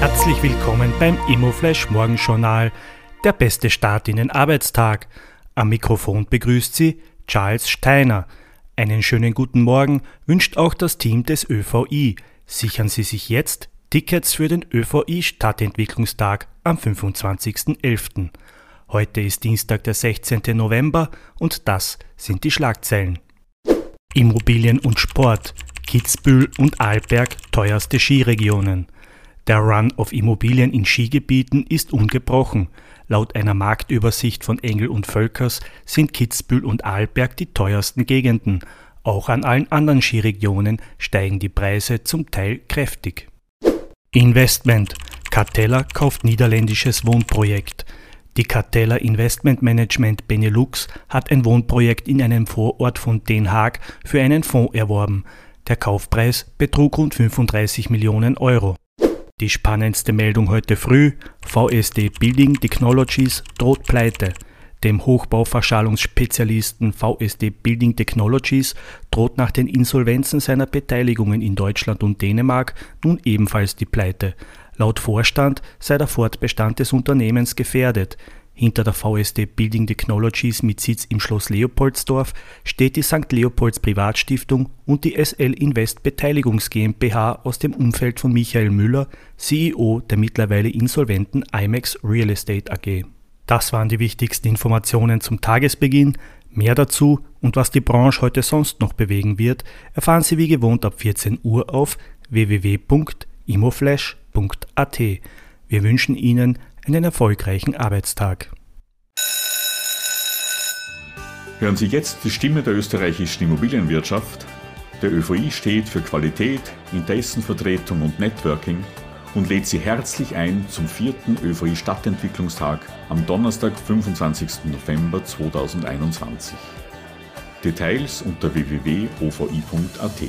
Herzlich willkommen beim Immoflash Morgenjournal, der beste Start in den Arbeitstag. Am Mikrofon begrüßt Sie Charles Steiner. Einen schönen guten Morgen wünscht auch das Team des ÖVI. Sichern Sie sich jetzt Tickets für den ÖVI Stadtentwicklungstag am 25.11. Heute ist Dienstag, der 16. November und das sind die Schlagzeilen. Immobilien und Sport. Kitzbühel und Arlberg teuerste Skiregionen. Der Run auf Immobilien in Skigebieten ist ungebrochen. Laut einer Marktübersicht von Engel und Völkers sind Kitzbühel und Arlberg die teuersten Gegenden. Auch an allen anderen Skiregionen steigen die Preise zum Teil kräftig. Investment. Cartella kauft niederländisches Wohnprojekt. Die Cartella Investment Management Benelux hat ein Wohnprojekt in einem Vorort von Den Haag für einen Fonds erworben. Der Kaufpreis betrug rund 35 Millionen Euro. Die spannendste Meldung heute früh, VSD Building Technologies droht pleite. Dem Hochbauverschallungsspezialisten VSD Building Technologies droht nach den Insolvenzen seiner Beteiligungen in Deutschland und Dänemark nun ebenfalls die Pleite. Laut Vorstand sei der Fortbestand des Unternehmens gefährdet. Hinter der VSD Building Technologies mit Sitz im Schloss Leopoldsdorf steht die St. Leopolds Privatstiftung und die SL Invest Beteiligungs GmbH aus dem Umfeld von Michael Müller, CEO der mittlerweile insolventen IMAX Real Estate AG. Das waren die wichtigsten Informationen zum Tagesbeginn. Mehr dazu und was die Branche heute sonst noch bewegen wird, erfahren Sie wie gewohnt ab 14 Uhr auf www.imoflash.at. Wir wünschen Ihnen einen erfolgreichen Arbeitstag. Hören Sie jetzt die Stimme der österreichischen Immobilienwirtschaft. Der ÖVI steht für Qualität, Interessenvertretung und Networking und lädt Sie herzlich ein zum vierten ÖVI Stadtentwicklungstag am Donnerstag, 25. November 2021. Details unter www.ovi.at.